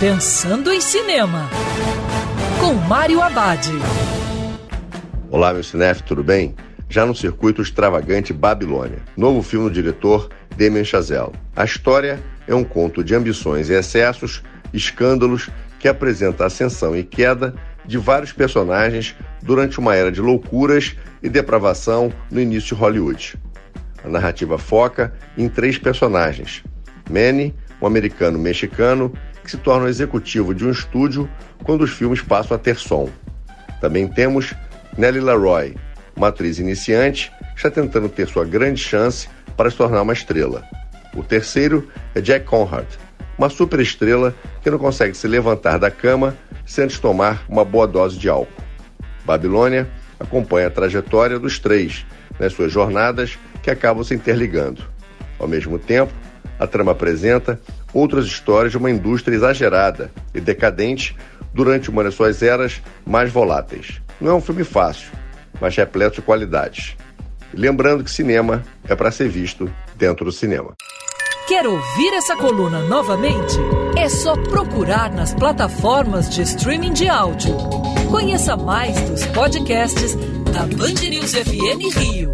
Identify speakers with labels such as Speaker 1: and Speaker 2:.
Speaker 1: Pensando em Cinema, com Mário Abad.
Speaker 2: Olá, meu cinef, tudo bem? Já no circuito extravagante Babilônia, novo filme do diretor Damien Chazelle. A história é um conto de ambições e excessos, escândalos que apresenta a ascensão e queda de vários personagens durante uma era de loucuras e depravação no início de Hollywood. A narrativa foca em três personagens: Manny, um americano mexicano que se torna executivo de um estúdio quando os filmes passam a ter som. Também temos Nellie Leroy, uma atriz iniciante está tentando ter sua grande chance para se tornar uma estrela. O terceiro é Jack Conrad, uma superestrela que não consegue se levantar da cama sem antes tomar uma boa dose de álcool. Babilônia acompanha a trajetória dos três nas suas jornadas que acabam se interligando. Ao mesmo tempo, a trama apresenta outras histórias de uma indústria exagerada e decadente durante uma das suas eras mais voláteis. Não é um filme fácil, mas repleto de qualidades. Lembrando que cinema é para ser visto dentro do cinema.
Speaker 1: Quer ouvir essa coluna novamente? É só procurar nas plataformas de streaming de áudio. Conheça mais dos podcasts da Band News FM Rio.